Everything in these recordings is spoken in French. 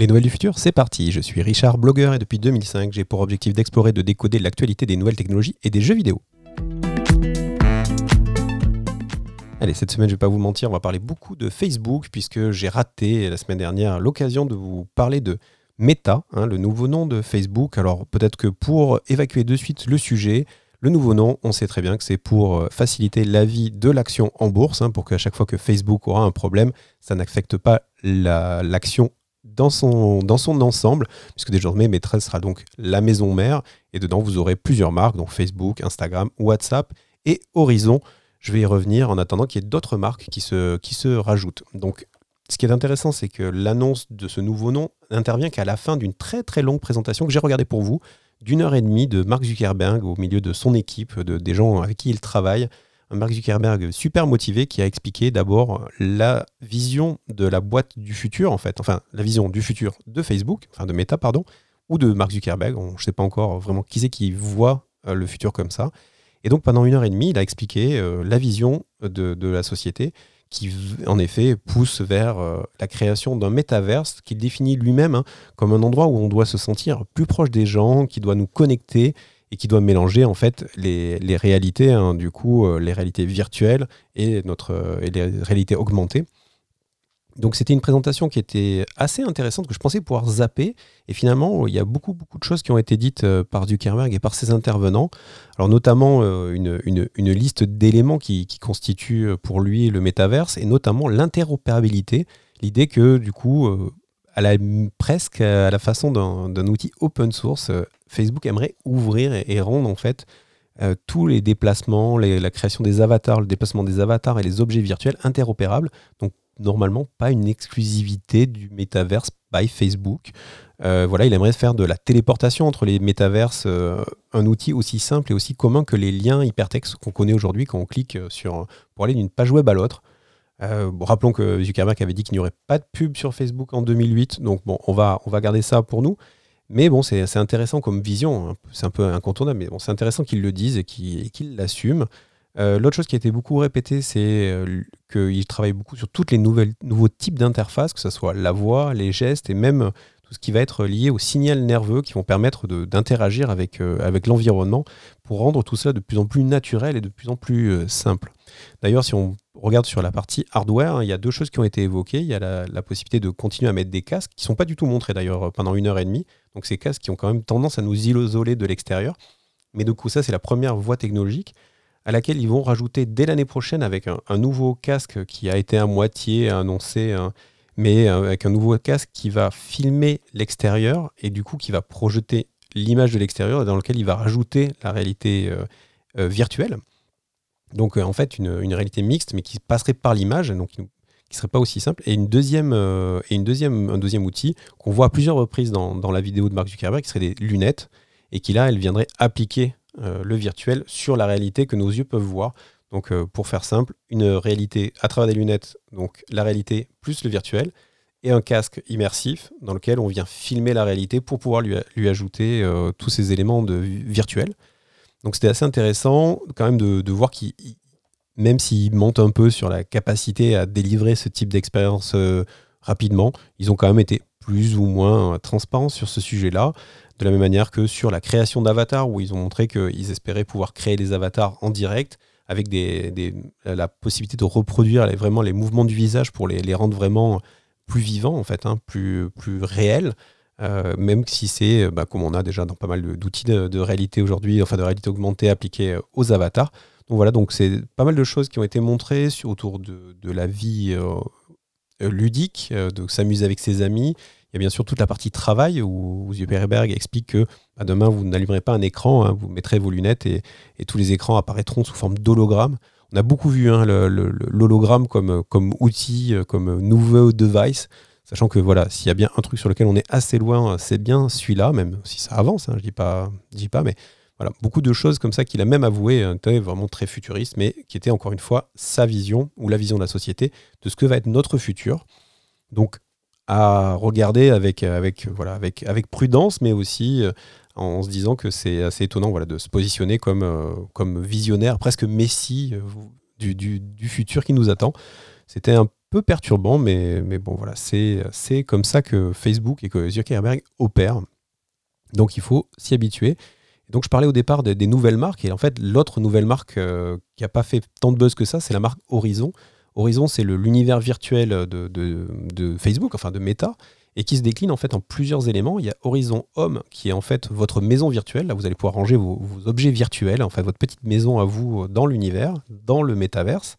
Les nouvelles du futur, c'est parti. Je suis Richard, blogueur, et depuis 2005, j'ai pour objectif d'explorer, de décoder l'actualité des nouvelles technologies et des jeux vidéo. Allez, cette semaine, je ne vais pas vous mentir, on va parler beaucoup de Facebook, puisque j'ai raté la semaine dernière l'occasion de vous parler de Meta, hein, le nouveau nom de Facebook. Alors peut-être que pour évacuer de suite le sujet, le nouveau nom, on sait très bien que c'est pour euh, faciliter la vie de l'action en bourse, hein, pour qu'à chaque fois que Facebook aura un problème, ça n'affecte pas l'action dans, son, ensemble, puisque désormais Meta sera donc la maison mère, et dedans vous aurez plusieurs marques, donc Facebook, Instagram, WhatsApp et Horizon. Je vais y revenir en attendant qu'il y ait d'autres marques qui se, qui se rajoutent. Donc ce qui est intéressant, c'est que l'annonce de ce nouveau nom n'intervient qu'à la fin d'une très très longue présentation que j'ai regardée pour vous, d'une heure et demie de Mark Zuckerberg au milieu de son équipe, de, des gens avec qui il travaille. Mark Zuckerberg super motivé qui a expliqué d'abord la vision de la boîte du futur, en fait, enfin la vision du futur de Facebook, enfin de Meta, pardon, ou de Mark Zuckerberg. je ne sais pas encore vraiment qui c'est qui voit euh, le futur comme ça. Et donc pendant une heure et demie, il a expliqué euh, la vision de, de, la société qui en effet pousse vers euh, la création d'un métaverse qu'il définit lui-même hein, comme un endroit où on doit se sentir plus proche des gens, qui doit nous connecter et qui doit mélanger en fait les, les réalités, hein, du coup euh, les réalités virtuelles et, notre, euh, et les réalités augmentées. Donc c'était une présentation qui était assez intéressante que je pensais pouvoir zapper. Et finalement, il y a beaucoup, beaucoup de choses qui ont été dites euh, par Zuckerberg et par ses intervenants. Alors notamment euh, une, une, liste d'éléments qui, qui, constituent pour lui le métaverse et notamment l'interopérabilité. L'idée que du coup, à la, presque à la façon d'un outil open source, Facebook aimerait ouvrir et, rendre en fait tous les déplacements, la création des avatars, le déplacement des avatars et les objets virtuels interopérables. Donc normalement pas une exclusivité du métaverse by Facebook. Euh, voilà, il aimerait faire de la téléportation entre les métaverses euh, un outil aussi simple et aussi commun que les liens hypertextes qu'on connaît aujourd'hui quand on clique euh, sur, pour aller d'une page web à l'autre. Rappelons que Zuckerberg avait dit qu'il n'y aurait pas de pub sur Facebook en 2008, donc bon, on va, on va garder ça pour nous. Mais bon, c'est intéressant comme vision, c'est un peu incontournable, mais bon, c'est intéressant qu'il le dise et qu'il l'assume. Euh, l'autre chose qui a été beaucoup répétée, c'est euh, qu'il travaille beaucoup sur toutes les nouvelles, nouveaux types d'interfaces, que ce soit la voix, les gestes et même tout ce qui va être lié au signal nerveux qui vont permettre d'interagir avec, euh, avec l'environnement pour rendre tout cela de plus en plus naturel et de plus en plus simple. D'ailleurs, si on regarde sur la partie hardware, hein, il y a deux choses qui ont été évoquées. Il y a la, possibilité de continuer à mettre des casques qui ne sont pas du tout montrés d'ailleurs pendant une heure et demie. Donc ces casques qui ont quand même tendance à nous isoler de l'extérieur. Mais du coup, ça, c'est la première voie technologique à laquelle ils vont rajouter dès l'année prochaine avec un, nouveau casque qui a été à moitié annoncé, mais euh, avec un nouveau casque qui va filmer l'extérieur et du coup qui va projeter l'image de l'extérieur dans lequel il va rajouter la réalité euh, euh, virtuelle. Donc en fait une, réalité mixte mais qui passerait par l'image, donc qui ne serait pas aussi simple. Et, une deuxième, un deuxième outil qu'on voit à plusieurs reprises dans, la vidéo de Mark Zuckerberg, qui serait des lunettes, et qui là, elle viendrait appliquer le virtuel sur la réalité que nos yeux peuvent voir. Donc euh, pour faire simple, une réalité à travers des lunettes, donc la réalité plus le virtuel, et un casque immersif dans lequel on vient filmer la réalité pour pouvoir lui, ajouter euh, tous ces éléments de virtuel. Donc c'était assez intéressant quand même de, voir qu'il, même s'il monte un peu sur la capacité à délivrer ce type d'expérience rapidement, ils ont quand même été plus ou moins transparents sur ce sujet-là. De la même manière que sur la création d'avatars, où ils ont montré qu'ils espéraient pouvoir créer des avatars en direct avec la possibilité de reproduire vraiment les mouvements du visage pour les, rendre vraiment plus vivants, en fait, hein, plus, plus réels. Euh, même si c'est, bah, comme on a déjà dans pas mal d'outils de, réalité aujourd'hui, enfin de réalité augmentée appliqués aux avatars. Donc voilà, donc c'est pas mal de choses qui ont été montrées autour de, la vie euh, ludique, euh, de s'amuser avec ses amis, il y a bien sûr toute la partie travail où Zuckerberg explique que bah, demain, vous n'allumerez pas un écran, hein, vous mettrez vos lunettes et, tous les écrans apparaîtront sous forme d'hologramme. On a beaucoup vu hein, l'hologramme comme, outil, euh, comme nouveau device, sachant que voilà, s'il y a bien un truc sur lequel on est assez loin, c'est bien celui-là, même si ça avance, hein, je dis dis pas, mais voilà, beaucoup de choses comme ça qu'il a même avoué, vraiment très futuriste, mais qui était encore une fois sa vision ou la vision de la société de ce que va être notre futur. Donc à regarder avec, avec, voilà, avec, avec prudence, mais aussi euh, en se disant que c'est assez étonnant voilà, de se positionner comme, euh, comme visionnaire, presque messie euh, du, du, du, futur qui nous attend. C'était un peu perturbant, mais, mais bon, voilà, c'est comme ça que Facebook et que Zuckerberg opèrent. Donc il faut s'y habituer. Donc je parlais au départ des, nouvelles marques, et en fait l'autre nouvelle marque euh, qui n'a pas fait tant de buzz que ça, c'est la marque Horizon. Horizon, c'est l'univers virtuel de, Facebook, enfin de Meta, et qui se décline en fait en plusieurs éléments. Il y a Horizon Home, qui est en fait votre maison virtuelle. Là, vous allez pouvoir ranger vos, objets virtuels, en fait votre petite maison à vous dans l'univers, dans le métaverse.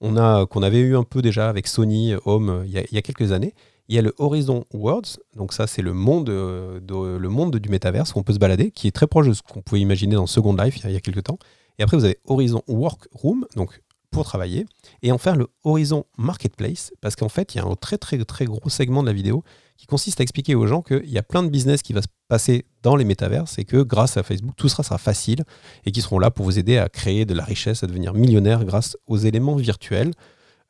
On a qu'on avait eu un peu déjà avec Sony Home il y a quelques années. Il y a le Horizon Worlds, donc ça c'est le monde, euh, du métaverse où on peut se balader, qui est très proche de ce qu'on pouvait imaginer dans Second Life il y a, quelques temps. Et après vous avez Horizon Workroom, donc pour travailler, et enfin le Horizon Marketplace, parce qu'en fait il y a un très très très gros segment de la vidéo qui consiste à expliquer aux gens qu'il y a plein de business qui va se passer dans les métaverses et que grâce à Facebook tout sera, sera facile et qui seront là pour vous aider à créer de la richesse, à devenir millionnaire grâce aux éléments virtuels.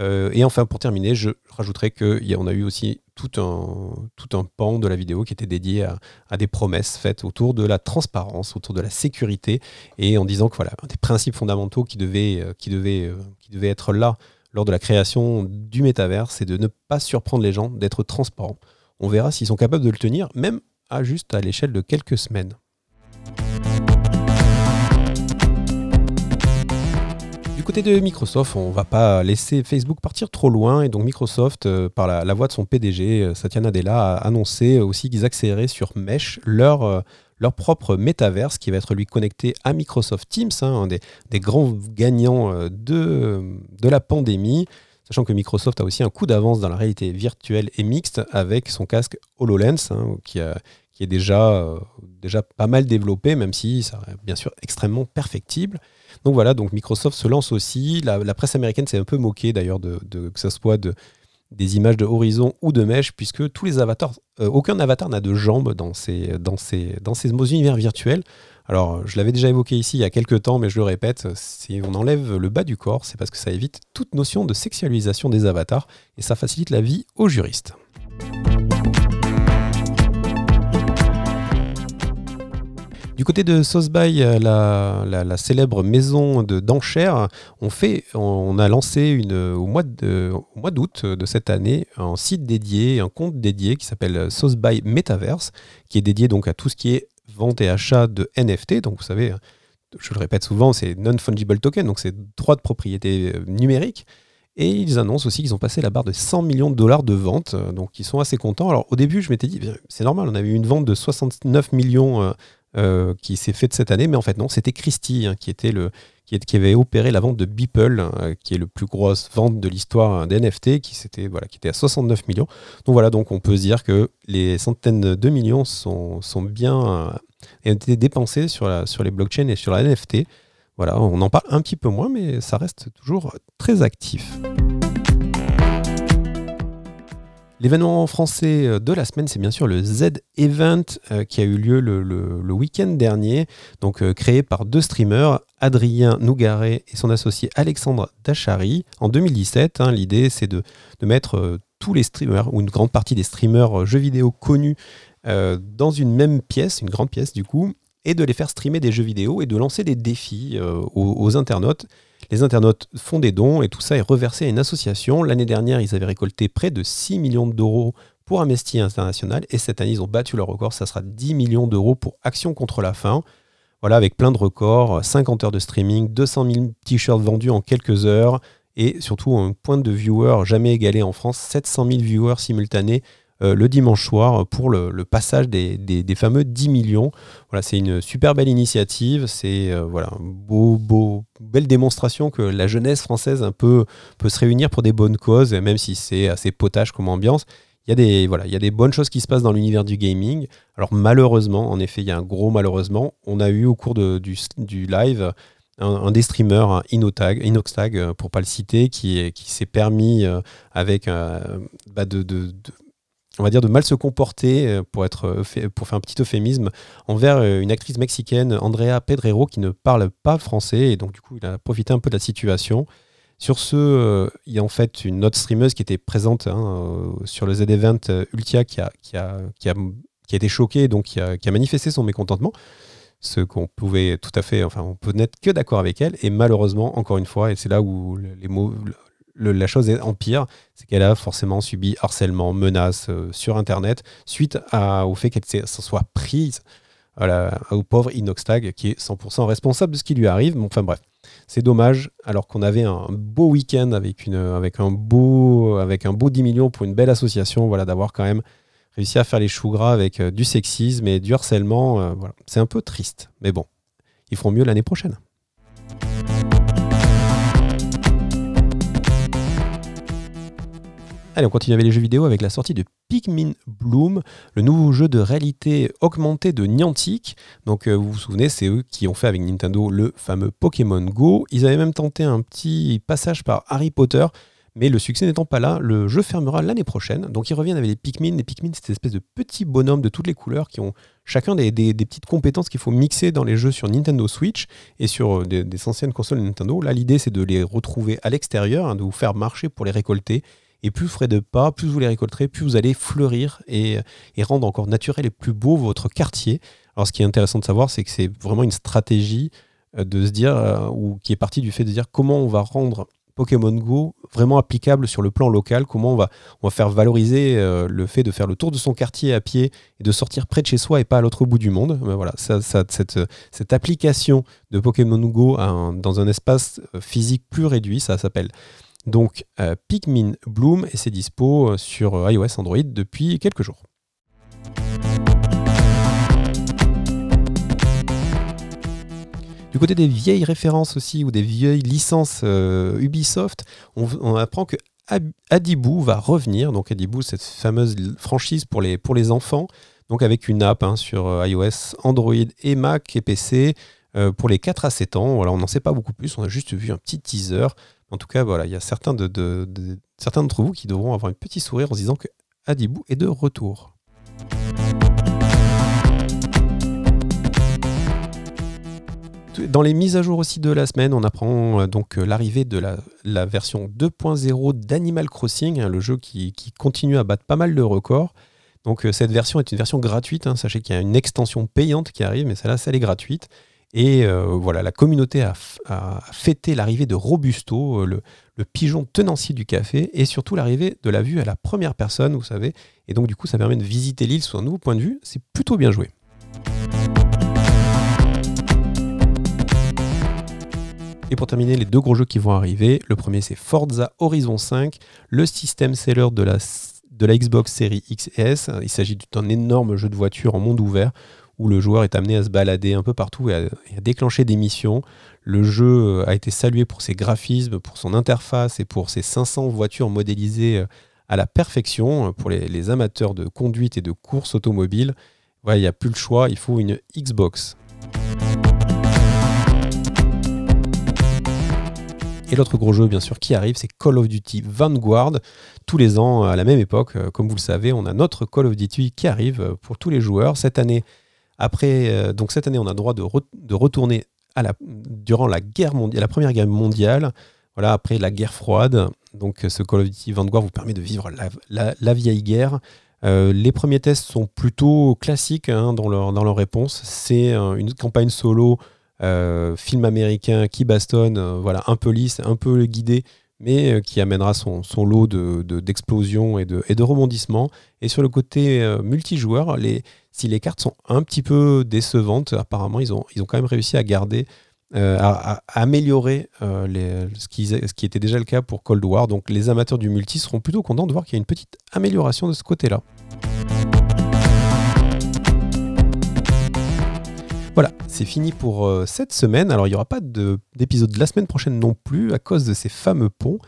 Euh, et enfin, pour terminer, je rajouterai qu'on a eu aussi tout un, pan de la vidéo qui était dédié à, des promesses faites autour de la transparence, autour de la sécurité, et en disant que voilà, un des principes fondamentaux qui euh, devait, euh, devait être là lors de la création du métavers, c'est de ne pas surprendre les gens, d'être transparent. On verra s'ils sont capables de le tenir, même à juste à l'échelle de quelques semaines. Côté de Microsoft, on va pas laisser Facebook partir trop loin et donc Microsoft, euh, par la, voix de son PDG, euh, Satya Nadella, a annoncé aussi qu'ils accéléraient sur Mesh leur, euh, leur propre métaverse qui va être lui connecté à Microsoft Teams, hein, un des, grands gagnants de, de la pandémie. Sachant que Microsoft a aussi un coup d'avance dans la réalité virtuelle et mixte avec son casque HoloLens, hein, qui, est déjà, déjà pas mal développé, même si ça bien sûr extrêmement perfectible. Donc voilà, donc Microsoft se lance aussi. La, presse américaine s'est un peu moquée d'ailleurs de, que ce soit de, des images de horizon ou de mèche, puisque tous les avatars, euh, aucun avatar n'a de jambes dans ces, dans ces, dans ces univers virtuels. Alors, je l'avais déjà évoqué ici il y a quelques temps, mais je le répète, si on enlève le bas du corps, c'est parce que ça évite toute notion de sexualisation des avatars et ça facilite la vie aux juristes. Du côté de Sosby, euh, la, célèbre maison d'enchères, on, a lancé au mois d'août de, cette année un site dédié, un compte dédié qui s'appelle Sosby Metaverse, qui est dédié donc à tout ce qui est vente et achat de NFT. Donc vous savez, je le répète souvent, c'est non-fungible token, donc c'est droit de propriété euh, numérique. Et ils annoncent aussi qu'ils ont passé la barre de 100 millions de dollars de vente, donc ils sont assez contents. Alors au début, je m'étais dit, c'est normal, on avait eu une vente de 69 millions euh, qui s'est faite cette année, mais en fait non, c'était Christie hein, qui, était le, qui, avait opéré la vente de Beeple, euh, qui est le plus grosse vente de l'histoire des NFT, qui, voilà, qui était à 69 millions. Donc voilà, donc on peut se dire que les centaines de millions sont, bien euh, été dépensés sur les blockchains et sur la NFT. Voilà, on en parle un petit peu moins, mais ça reste toujours très actif. L'événement français euh, de la semaine, c'est bien sûr le Z-Event euh, qui a eu lieu le, week-end dernier, donc euh, créé par deux streamers, Adrien Nougaret et son associé Alexandre Dachary. En 2017, hein, l'idée c'est de, mettre tous les streamers, ou une grande partie des streamers jeux vidéo connus, dans une même pièce, une grande pièce du coup, et de les faire streamer des jeux vidéo et de lancer des défis aux internautes. Les internautes font des dons et tout ça est reversé à une association. L'année dernière, ils avaient récolté près de 6 millions d'euros pour Amnesty International et cette année, ils ont battu leur record. Ça sera 10 millions d'euros pour Action contre la faim. Voilà, avec plein de records, 50 heures de streaming, 200 000 t-shirts vendus en quelques heures et surtout un point de viewers jamais égalé en France, 700 000 viewers simultanés euh, le dimanche soir pour le, passage des, fameux 10 millions. Voilà, c'est une super belle initiative. C'est euh, voilà, beau, beau, belle démonstration que la jeunesse française un peu peut se réunir pour des bonnes causes, même si c'est assez potage comme ambiance. Il y, a des, voilà, il y a des bonnes choses qui se passent dans l'univers du gaming. Alors malheureusement, en effet, il y a un gros malheureusement. On a eu au cours de, du, live un, des streamers, un Inotag, Inoxtag, euh, pour pas le citer, qui, qui s'est permis avec bah de, on va dire, de mal se comporter, euh, pour, être, euh, faire un petit euphémisme, envers euh, une actrice mexicaine, Andrea Pedrero, qui ne parle pas français. Et donc, du coup, il a profité un peu de la situation. Sur ce, il y a en fait une autre streameuse qui était présente hein, sur le Z-Event Ultia qui a, été choquée, donc qui a, qui a manifesté son mécontentement. Ce qu'on pouvait tout à fait, enfin, on peut n'être que d'accord avec elle. Et malheureusement, encore une fois, et c'est là où les mots, la chose empire, c'est qu'elle a forcément subi harcèlement, menaces sur Internet suite au fait qu'elle s'en soit prise au pauvre Inoxtag qui est 100% responsable de ce qui lui arrive. enfin bref, c'est dommage, alors qu'on avait un beau week-end avec, un beau, avec un beau 10 millions pour une belle association, voilà, d'avoir quand même réussi à faire les choux gras avec euh, du sexisme et du harcèlement. Euh, voilà. C'est un peu triste, mais bon, ils feront mieux l'année prochaine. Allez, on continue avec les jeux vidéo avec la sortie de Pikmin Bloom, le nouveau jeu de réalité augmentée de Niantic. Donc euh, vous vous souvenez, c'est eux qui ont fait avec Nintendo le fameux Pokémon Go. Ils avaient même tenté un petit passage par Harry Potter. Mais le succès n'étant pas là, le jeu fermera l'année prochaine. Donc ils reviennent avec les Pikmin. Les Pikmin, c'est cette espèce de petits bonhommes de toutes les couleurs qui ont chacun des, petites compétences qu'il faut mixer dans les jeux sur Nintendo Switch et sur euh, des, anciennes consoles Nintendo. Là, l'idée, c'est de les retrouver à l'extérieur, hein, de vous faire marcher pour les récolter et plus vous ferez de pas, plus vous les récolterez, plus vous allez fleurir et, rendre encore naturel et plus beau votre quartier. Alors ce qui est intéressant de savoir, c'est que c'est vraiment une stratégie euh, de se dire, euh, ou qui est partie du fait de dire comment on va rendre Pokémon Go vraiment applicable sur le plan local, comment on va, on faire valoriser euh, le fait de faire le tour de son quartier à pied et de sortir près de chez soi et pas à l'autre bout du monde. Cette, application de Pokémon Go dans un espace physique plus réduit, ça s'appelle donc euh, Pikmin Bloom et c'est dispo euh, sur euh, iOS Android depuis quelques jours. Du côté des vieilles références aussi ou des vieilles licences Ubisoft, on, apprend que Adibou va revenir. Donc Adibou, cette fameuse franchise pour les, enfants, donc avec une app hein, sur iOS, Android et Mac et PC pour les 4 à 7 ans. On n'en sait pas beaucoup plus, on a juste vu un petit teaser. En tout cas, voilà, il y a certains, de, certains d'entre vous qui devront avoir un petit sourire en se disant que Adibou est de retour. Dans les mises à jour aussi de la semaine, on apprend euh, donc euh, l'arrivée de la, version 2.0 d'Animal Crossing, hein, le jeu qui, continue à battre pas mal de records. Donc euh, cette version est une version gratuite. Hein. Sachez qu'il y a une extension payante qui arrive, mais celle-là, celle est gratuite. Et euh, voilà, la communauté a, fêté l'arrivée de Robusto, euh, le, pigeon tenancier du café, et surtout l'arrivée de la vue à la première personne, vous savez. Et donc, du coup, ça permet de visiter l'île sous un nouveau point de vue. C'est plutôt bien joué. Et pour terminer, les deux gros jeux qui vont arriver. Le premier, c'est Forza Horizon 5, le système seller de la, Xbox Series X et S. Il s'agit d'un énorme jeu de voiture en monde ouvert où le joueur est amené à se balader un peu partout et à, déclencher des missions. Le jeu euh, a été salué pour ses graphismes, pour son interface et pour ses 500 voitures modélisées euh, à la perfection. Pour les, amateurs de conduite et de course automobile, il n'y a plus le choix, il faut une Xbox. Et l'autre gros jeu, bien sûr, qui arrive, c'est Call of Duty Vanguard. Tous les ans, à la même époque, euh, comme vous le savez, on a notre Call of Duty qui arrive pour tous les joueurs. Cette année, après, euh, donc cette année, on a le droit de, retourner à la, durant la, guerre première guerre mondiale, voilà, après la guerre froide. Donc ce Call of Duty Vanguard vous permet de vivre la, vieille guerre. Euh, les premiers tests sont plutôt classiques hein, dans, leur, dans réponse. C'est une campagne solo, euh, film américain qui bastonne, voilà, un peu lisse, un peu guidé, mais qui amènera son, lot d'explosions de, et, de, et de rebondissements. Et sur le côté multijoueur, les, si les cartes sont un petit peu décevantes, apparemment, ils ont, ils ont quand même réussi à garder, euh, à, améliorer euh, les, ce, qui, était déjà le cas pour Cold War. Donc les amateurs du multi seront plutôt contents de voir qu'il y a une petite amélioration de ce côté-là. Voilà, c'est fini pour euh, cette semaine. Alors il n'y aura pas d'épisode de la semaine prochaine non plus à cause de ces fameux ponts.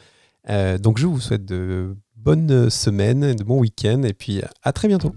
donc je vous souhaite de bonnes semaines, de bons week-ends et puis à très bientôt.